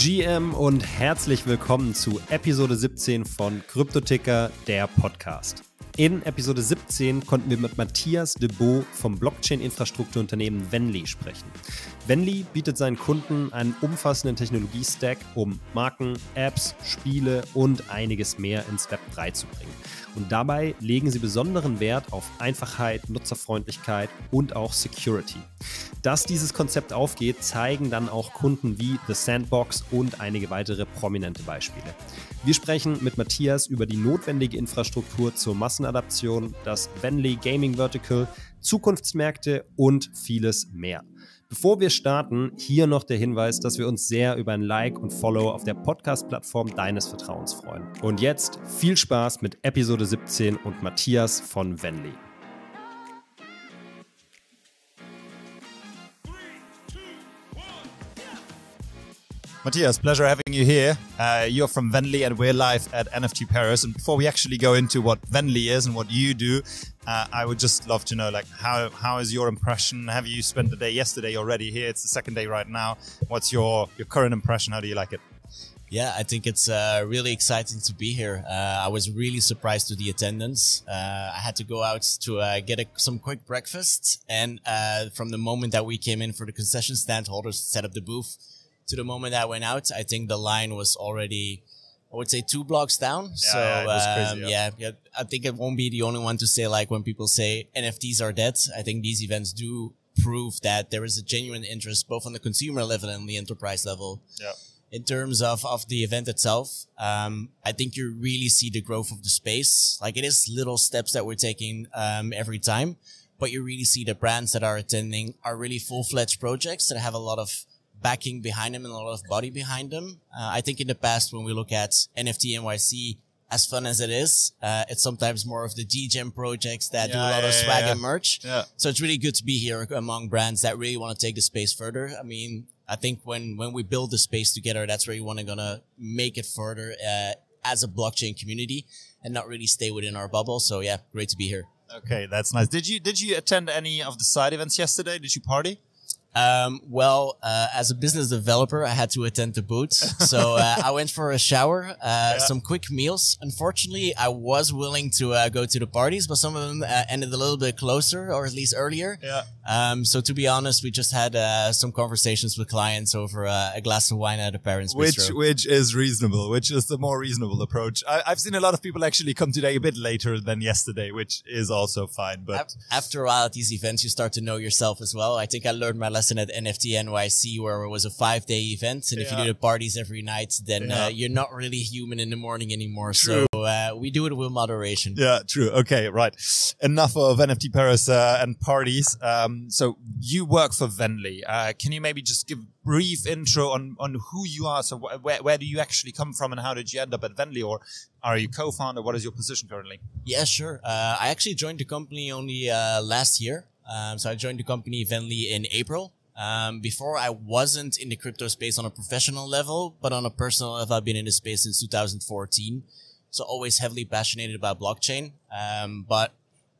GM und herzlich willkommen zu Episode 17 von Kryptoticker, der Podcast. In Episode 17 konnten wir mit Matthias de Beau vom Blockchain-Infrastrukturunternehmen Venly sprechen. Venly bietet seinen Kunden einen umfassenden Technologie-Stack, um Marken, Apps, Spiele und einiges mehr ins Web 3 zu bringen. Und dabei legen sie besonderen Wert auf Einfachheit, Nutzerfreundlichkeit und auch Security. Dass dieses Konzept aufgeht, zeigen dann auch Kunden wie The Sandbox und einige weitere prominente Beispiele. Wir sprechen mit Matthias über die notwendige Infrastruktur zur Massenadaption, das Venly Gaming Vertical, Zukunftsmärkte und vieles mehr. Bevor wir starten, hier noch der Hinweis, dass wir uns sehr über ein Like und Follow auf der Podcast-Plattform deines Vertrauens freuen. Und jetzt viel Spaß mit Episode 17 und Matthias von Venly. Matthias, pleasure having you here. Uh, you're from Venly and we're live at NFT Paris. And before we actually go into what Venly is and what you do, uh, I would just love to know, like, how how is your impression? Have you spent the day yesterday already here? It's the second day right now. What's your your current impression? How do you like it? Yeah, I think it's uh, really exciting to be here. Uh, I was really surprised to the attendance. Uh, I had to go out to uh, get a, some quick breakfast, and uh, from the moment that we came in for the concession stand holders to set up the booth, to the moment I went out, I think the line was already, I would say, two blocks down. Yeah, so yeah, crazy, um, yeah. yeah, yeah, I think it won't be the only one to say like when people say NFTs are dead. I think these events do prove that there is a genuine interest both on the consumer level and the enterprise level. Yeah. In terms of, of the event itself, um, I think you really see the growth of the space. Like it is little steps that we're taking um, every time, but you really see the brands that are attending are really full fledged projects that have a lot of backing behind them and a lot of body behind them. Uh, I think in the past, when we look at NFT NYC, as fun as it is, uh, it's sometimes more of the degen projects that do a Yeah, lot of swag yeah. and merch. Yeah. So it's really good to be here among brands that really want to take the space further. I mean, I think when, when we build the space together, that's where you want to gonna make it further, uh, as a blockchain community and not really stay within our bubble. So yeah, great to be here. Okay, that's nice. Did you did you attend any of the side events yesterday? Did you party? Um, well, uh, as a business developer, I had to attend the booths. So, uh, I went for a shower, uh, some quick meals. Unfortunately, I was willing to, uh, go to the parties, but some of them uh, ended a little bit closer or at least earlier. Yeah. Um, so to be honest, we just had, uh, some conversations with clients over uh, a glass of wine at a parents' Which bistro. which is reasonable, which is the more reasonable approach. I, I've seen a lot of people actually come today a bit later than yesterday, which is also fine. But After a while at these events, you start to know yourself as well. I think I learned my lesson at NFT NYC where it was a five day event. And if you do the parties every night, then Yeah. uh, you're not really human in the morning anymore. True. So uh, we do it with moderation. Yeah, true. Okay, right. Enough of NFT Paris uh, and parties. Um, so you work for Venly. Uh, can you maybe just give a brief intro on, on who you are? So wh- where, where do you actually come from and how did you end up at Venly? Or are you co-founder? What is your position currently? Yeah, sure. Uh, I actually joined the company only uh, last year. Um, so I joined the company Venly in April. Um, before I wasn't in the crypto space on a professional level, but on a personal level, I've been in the space since 2014. So always heavily passionate about blockchain. Um, but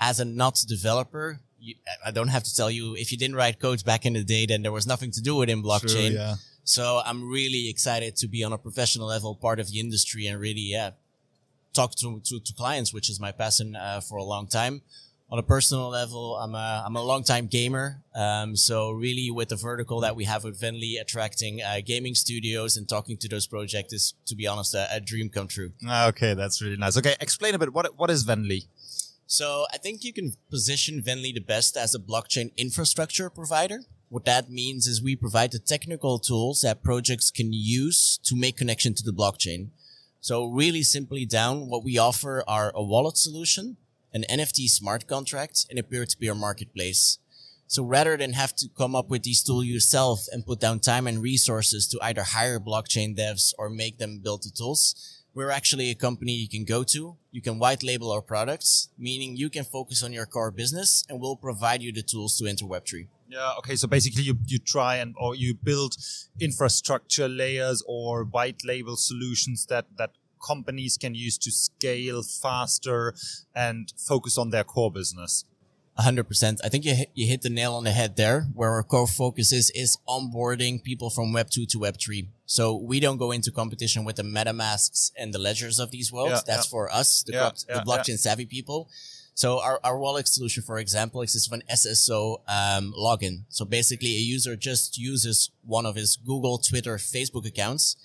as a not developer, you, I don't have to tell you if you didn't write codes back in the day, then there was nothing to do with in blockchain. yeah. So I'm really excited to be on a professional level, part of the industry, and really, yeah, talk to to, to clients, which is my passion uh, for a long time. On a personal level, I'm a I'm a long time gamer. Um, so really, with the vertical that we have with Venly, attracting uh, gaming studios and talking to those projects is, to be honest, a, a dream come true. Ah, Okay, that's really nice. Okay, explain a bit. What what is Venly? So I think you can position Venly the best as a blockchain infrastructure provider. What that means is we provide the technical tools that projects can use to make connection to the blockchain. So really simply down, what we offer are a wallet solution, an NFT smart contract, and a peer-to-peer marketplace. So rather than have to come up with these tools yourself and put down time and resources to either hire blockchain devs or make them build the tools, we're actually a company you can go to. You can white label our products, meaning you can focus on your core business and we'll provide you the tools to enter Web3. Yeah. Okay. So basically, you you try and or you build infrastructure layers or white label solutions that that companies can use to scale faster and focus on their core business. hundred percent. I think you hit, you hit the nail on the head there. Where our core focus is is onboarding people from Web two to Web three. So we don't go into competition with the MetaMasks and the ledgers of these worlds. Yeah, That's yeah. for us, the, Yeah, corrupt- the blockchain savvy people. So our, our wallet solution, for example, exists of an SSO um, login. So basically, a user just uses one of his Google, Twitter, Facebook accounts.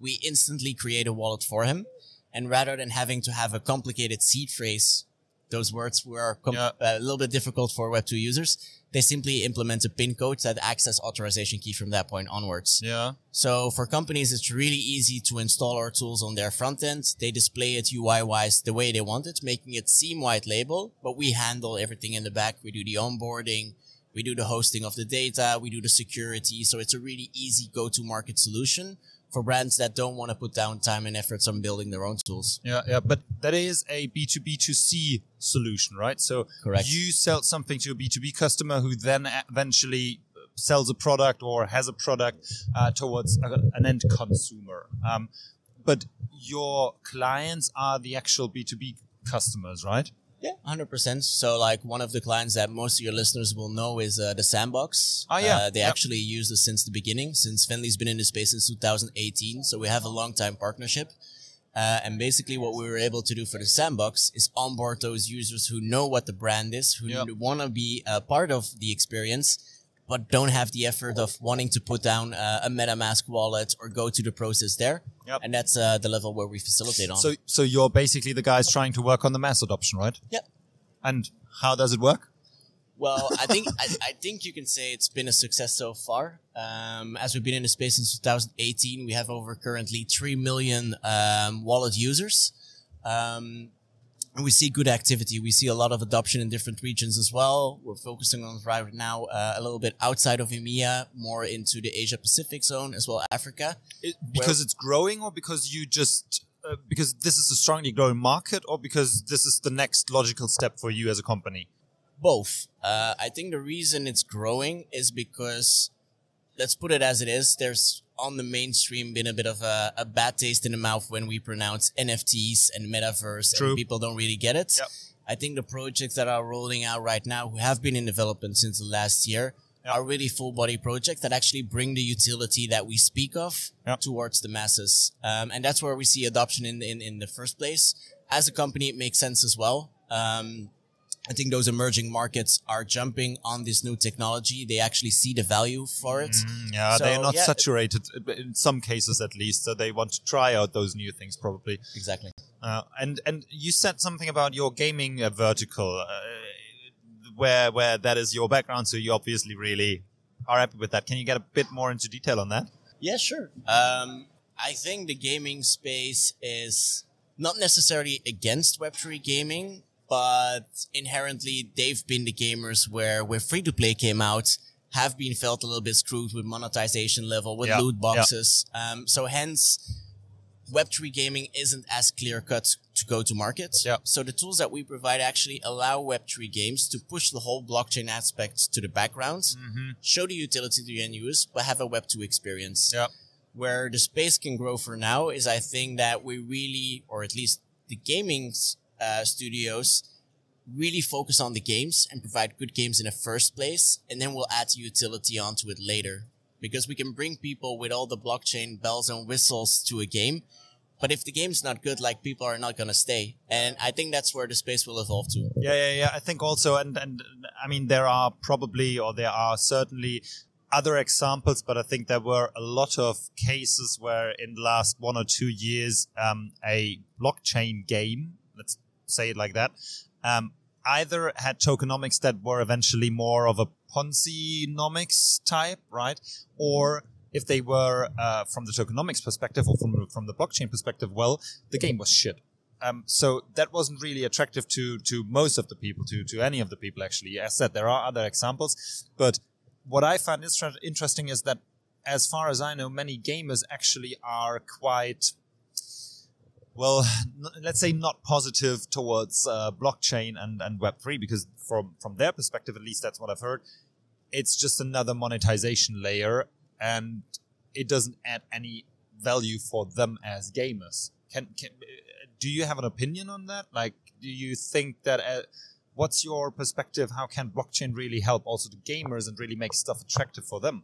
We instantly create a wallet for him, and rather than having to have a complicated seed phrase, those words were com- Yeah. a little bit difficult for Web2 users. They simply implement a PIN code that acts as authorization key from that point onwards. Yeah. So for companies, it's really easy to install our tools on their front end. They display it UI wise the way they want it, making it seem white label, but we handle everything in the back. We do the onboarding. We do the hosting of the data. We do the security. So it's a really easy go to market solution for brands that don't want to put down time and efforts on building their own tools. Yeah, yeah, but that is a B2B2C solution, right? So Correct. you sell something to a B2B customer who then eventually sells a product or has a product uh, towards an end consumer. Um, but your clients are the actual B2B customers, right? Yeah, hundred percent. So, like one of the clients that most of your listeners will know is uh, the Sandbox. Oh, yeah. uh, they Yep. actually use this since the beginning. Since Venly's been in the space since 2018, so we have a long time partnership. Uh, and basically, what we were able to do for the Sandbox is onboard those users who know what the brand is, who Yep. want to be a part of the experience, but don't have the effort of wanting to put down uh, a MetaMask wallet or go to the process there. Yep. And that's uh, the level where we facilitate on. So, so you're basically the guys trying to work on the mass adoption, right? Yep. And how does it work? Well, I think I, I think you can say it's been a success so far. Um, as we've been in the space since 2018, we have over currently three million um, wallet users, um, and we see good activity. We see a lot of adoption in different regions as well. We're focusing on right now uh, a little bit outside of EMEA, more into the Asia Pacific zone as well, Africa. It, because it's growing, or because you just uh, because this is a strongly growing market, or because this is the next logical step for you as a company? Both. Uh, I think the reason it's growing is because, let's put it as it is, there's on the mainstream been a bit of a, a bad taste in the mouth when we pronounce NFTs and metaverse True. and people don't really get it. Yep. I think the projects that are rolling out right now, who have been in development since the last year, Yep. are really full body projects that actually bring the utility that we speak of Yep. towards the masses. Um, and that's where we see adoption in, in, in the first place. As a company, it makes sense as well. Um, I think those emerging markets are jumping on this new technology. They actually see the value for it. Mm, yeah, So, they're not yeah, saturated uh, in some cases, at least. So they want to try out those new things, probably. Exactly. Uh, and and you said something about your gaming uh, vertical, uh, where where that is your background. So you obviously really are happy with that. Can you get a bit more into detail on that? Yeah, sure. Um, I think the gaming space is not necessarily against Web3 gaming, but inherently they've been the gamers where, where free to play came out, have been felt a little bit screwed with monetization level, with Yeah, loot yeah. boxes. Um, so hence, Web3 gaming isn't as clear cut to go to market. Yeah. So the tools that we provide actually allow Web3 games to push the whole blockchain aspect to the background, Mm-hmm. show the utility to the end users, but have a Web2 experience where the space can grow for now is I think that we really, or at least the gaming uh, studios, really focus on the games and provide good games in the first place, and then we'll add utility onto it later. Because we can bring people with all the blockchain bells and whistles to a game, but if the game's not good, like people are not gonna stay. And I think that's where the space will evolve to. Yeah, yeah, yeah. I think also, and and I mean, there are probably, or there are certainly other examples, but I think there were a lot of cases where in the last one or two years, um, a blockchain game, say it like that, um, either had tokenomics that were eventually more of a Ponzinomics type, right? Or if they were uh, from the tokenomics perspective or from from the blockchain perspective, well, the game was shit. Um, so that wasn't really attractive to to most of the people, to to any of the people actually. As said, there are other examples, but what I find interesting is that, as far as I know, many gamers actually are quite well, n- let's say not positive towards uh, blockchain and, and Web3 because from, from their perspective, at least that's what I've heard, it's just another monetization layer and it doesn't add any value for them as gamers. Can, can do you have an opinion on that? Like, do you think that uh, What's your perspective? How can blockchain really help also the gamers and really make stuff attractive for them?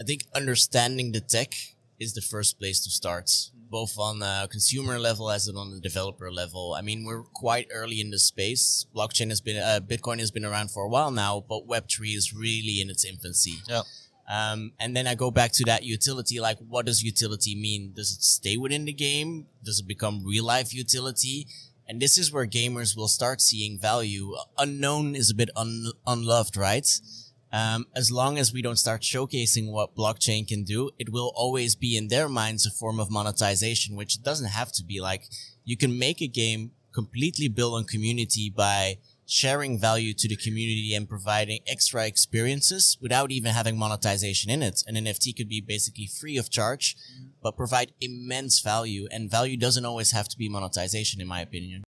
I think understanding the tech is the first place to start, both on a consumer level as on the developer level. I mean, we're quite early in the space. Blockchain has been, uh, Bitcoin has been around for a while now, but Web3 is really in its infancy. Yeah. Um, and then I go back to that utility. Like, what does utility mean? Does it stay within the game? Does it become real life utility? And this is where gamers will start seeing value. Unknown is a bit un- unloved, right? Um, as long as we don't start showcasing what blockchain can do, it will always be in their minds a form of monetization, which doesn't have to be like you can make a game completely built on community by sharing value to the community and providing extra experiences without even having monetization in it. An NFT could be basically free of charge, but provide immense value. And value doesn't always have to be monetization, in my opinion.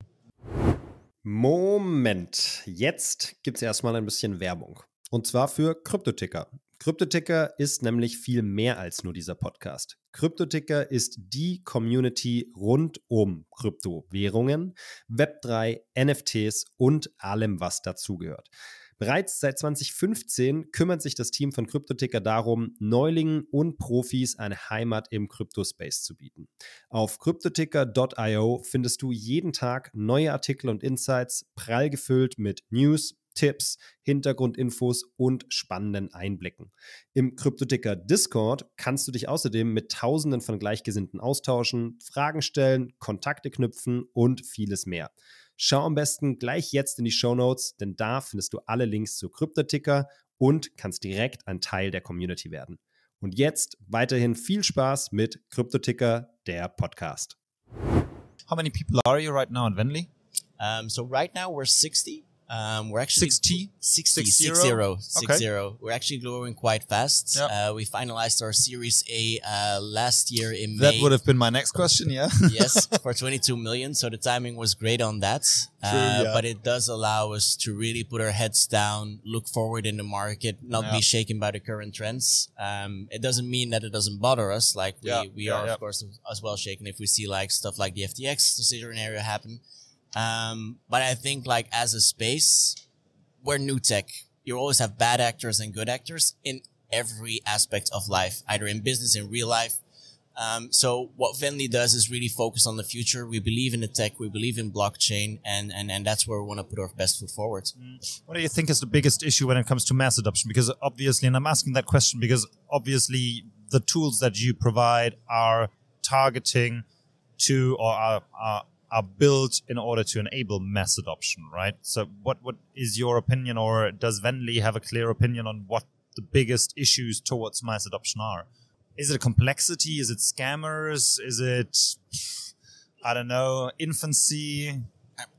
Moment, jetzt gibt es erstmal ein bisschen Werbung. Und zwar für Kryptoticker. Kryptoticker ist nämlich viel mehr als nur dieser Podcast. Kryptoticker ist die Community rund um Kryptowährungen, Web3, NFTs und allem, was dazugehört. Bereits seit 2015 kümmert sich das Team von Kryptoticker darum, Neulingen und Profis eine Heimat im Kryptospace zu bieten. Auf kryptoticker.io findest du jeden Tag neue Artikel und Insights, prall gefüllt mit News, Tipps, Hintergrundinfos und spannenden Einblicken. Im Kryptoticker Discord kannst du dich außerdem mit Tausenden von Gleichgesinnten austauschen, Fragen stellen, Kontakte knüpfen und vieles mehr. Schau am besten gleich jetzt in die Show Notes, denn da findest du alle Links zu Kryptoticker und kannst direkt ein Teil der Community werden. Und jetzt weiterhin viel Spaß mit Kryptoticker, der Podcast. How many people are you right now in Venly? Um, so right now we're 60. Um, we're actually 60? 60, Six 60, zero? 60. Okay. We're actually growing quite fast. Yeah. Uh, we finalized our Series A uh, last year in That May. That would have been my next question, yeah. yes, for 22 million. So the timing was great on that. Uh, yeah. But it does allow us to really put our heads down, look forward in the market, not Yeah. be shaken by the current trends. Um, it doesn't mean that it doesn't bother us. Like we, Yeah, we are, of course, as well shaken if we see like stuff like the FTX decision area happen. Um, but I think like as a space, we're new tech. You always have bad actors and good actors in every aspect of life, either in business, in real life. Um, so what Venly does is really focus on the future. We believe in the tech, we believe in blockchain, and and, and that's where we want to put our best foot forward. What do you think is the biggest issue when it comes to mass adoption? Because obviously, and I'm asking that question because obviously the tools that you provide are targeting to or are, are, are built in order to enable mass adoption, right? So what, what is your opinion or does Venly have a clear opinion on what the biggest issues towards mass adoption are? Is it complexity? Is it scammers? Is it, I don't know, infancy?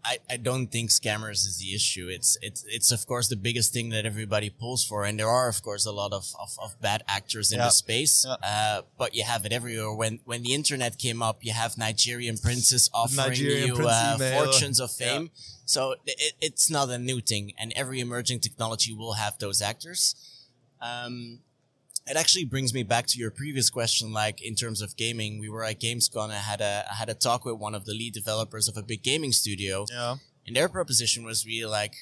I, I don't think scammers is the issue. It's it's it's of course the biggest thing that everybody pulls for, and there are of course a lot of, of, of bad actors in Yeah. the space. Yeah. Uh, but you have it everywhere. When when the internet came up, you have Nigerian princes offering Nigerian you uh, fortunes of fame. So it, it's not a new thing, and every emerging technology will have those actors. Um, it actually brings me back to your previous question. Like in terms of gaming, we were at Gamescom I had a I had a talk with one of the lead developers of a big gaming studio, Yeah. and their proposition was really like,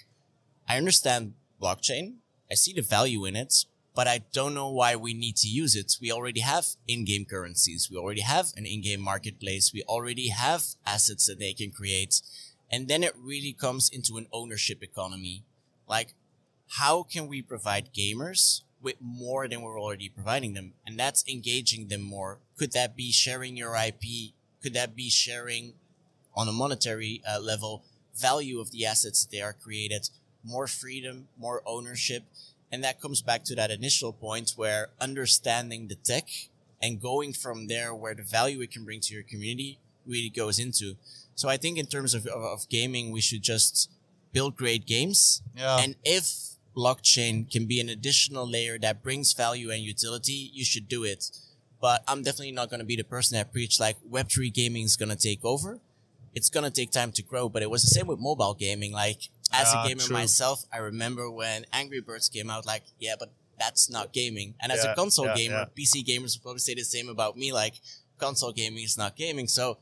I understand blockchain, I see the value in it, but I don't know why we need to use it. We already have in-game currencies, we already have an in-game marketplace, we already have assets that they can create, and then it really comes into an ownership economy. Like, how can we provide gamers with more than we're already providing them? And that's engaging them more. Could that be sharing your IP? Could that be sharing on a monetary uh, level value of the assets they are created? More freedom, more ownership. And that comes back to that initial point where understanding the tech and going from there where the value it can bring to your community really goes into. So I think in terms of, of, of gaming, we should just build great games. Yeah. And if blockchain can be an additional layer that brings value and utility, you should do it. But I'm definitely not going to be the person that preach like Web3 gaming is going to take over. It's going to take time to grow, but it was the same with mobile gaming. Like as a ah, gamer true. myself, I remember when Angry Birds came out, like, yeah, but that's not gaming. And as Yeah, a console yeah, gamer, yeah. PC gamers would probably say the same about me. Like console gaming is not gaming. So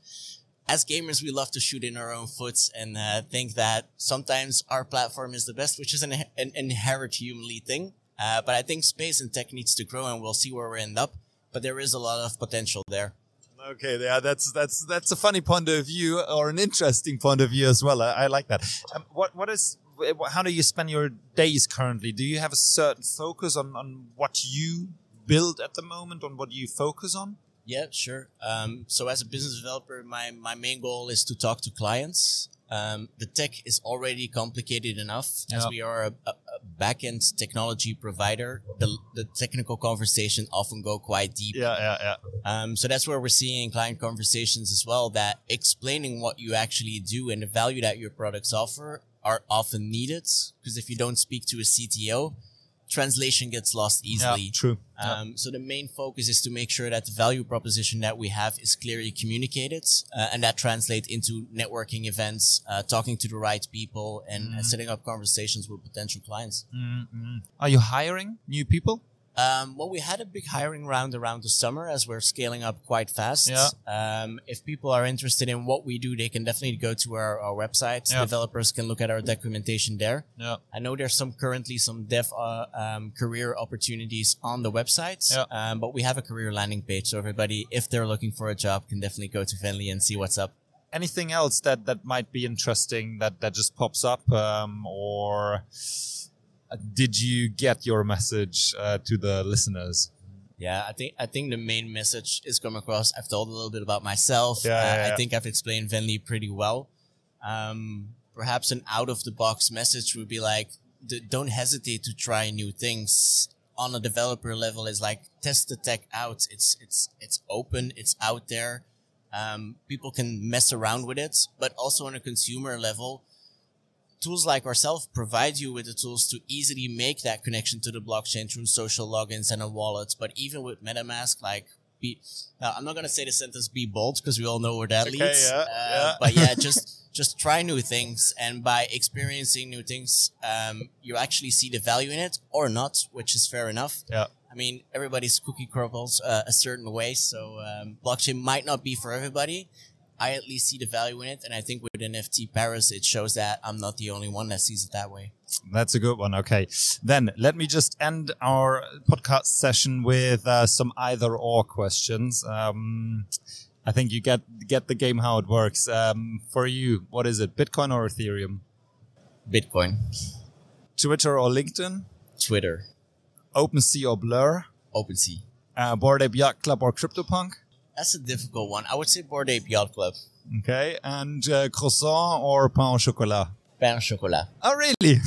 as gamers, we love to shoot in our own foots and uh, think that sometimes our platform is the best, which is an, an inherent humanly thing. Uh, but I think space and tech needs to grow, and we'll see where we end up. But there is a lot of potential there. Okay, yeah, that's that's that's a funny point of view or an interesting point of view as well. I, I like that. Um, what what is how do you spend your days currently? Do you have a certain focus on on what you build at the moment, on what you focus on? Yeah, sure. Um, so as a business developer, my, my main goal is to talk to clients. Um, the tech is already complicated enough as we are a, a, a back-end technology provider. The, the technical conversation often go quite deep. Yeah, yeah, yeah. Um, so that's where we're seeing client conversations as well that explaining what you actually do and the value that your products offer are often needed. Because if you don't speak to a CTO, translation gets lost easily. Yeah, true. Um, yeah. So the main focus is to make sure that the value proposition that we have is clearly communicated, uh, and that translates into networking events, uh, talking to the right people, and, mm. setting up conversations with potential clients. Mm-hmm. Are you hiring new people? Um, well, we had a big hiring round around the summer as we're scaling up quite fast. Yeah. Um, if people are interested in what we do, they can definitely go to our, our website. Yeah. Developers can look at our documentation there. Yeah. I know there's some currently some dev uh, um, career opportunities on the website, yeah. Um, but we have a career landing page. So everybody, if they're looking for a job, can definitely go to Venly and see what's up anything else that that might be interesting that that just pops up um, or did you get your message uh, to the listeners? Yeah, I think I think the main message is come across. I've told a little bit about myself. Yeah, yeah, uh, I think I've explained Venly pretty well. Um, perhaps an out of the box message would be like, don't hesitate to try new things on a developer level. Is like test the tech out. It's it's it's open. It's out there. Um, people can mess around with it, but also on a consumer level, tools like ourselves provide you with the tools to easily make that connection to the blockchain through social logins and a wallet. But even with MetaMask, like be, now I'm not going to say the sentence be bold because we all know where that okay, leads. Yeah, uh, yeah. But yeah, just, just try new things. And by experiencing new things, um, you actually see the value in it or not, which is fair enough. Yeah. I mean, everybody's cookie crumbles uh, a certain way. So, um, blockchain might not be for everybody. I at least see the value in it. And I think with NFT Paris, it shows that I'm not the only one that sees it that way. That's a good one. Okay. Then let me just end our podcast session with uh, some either or questions. Um, I think you get get the game how it works. Um, for you, what is it? Bitcoin or Ethereum? Bitcoin. Twitter or LinkedIn? Twitter. OpenSea or Blur? OpenSea. Uh, Bored Ape Yacht Club or CryptoPunk? That's a difficult one. I would say Bored Ape Yacht Club. Okay, and uh, croissant or pain au chocolat? Pain au chocolat. Oh, really?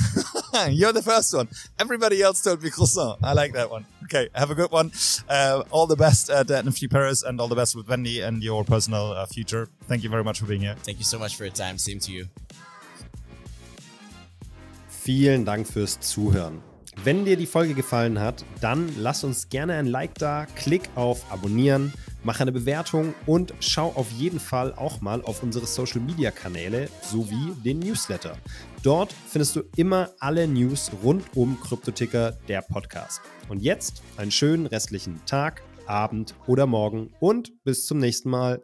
You're the first one. Everybody else told me croissant. I like that one. Okay, have a good one. Uh, all the best at NFT Paris and all the best with Venly and your personal uh, future. Thank you very much for being here. Thank you so much for your time. Same to you. Vielen Dank fürs Zuhören. Wenn dir die Folge gefallen hat, dann lass uns gerne ein Like da, klick auf Abonnieren, mach eine Bewertung und schau auf jeden Fall auch mal auf unsere Social Media Kanäle sowie den Newsletter. Dort findest du immer alle News rund um Kryptoticker, der Podcast. Und jetzt einen schönen restlichen Tag, Abend oder Morgen und bis zum nächsten Mal.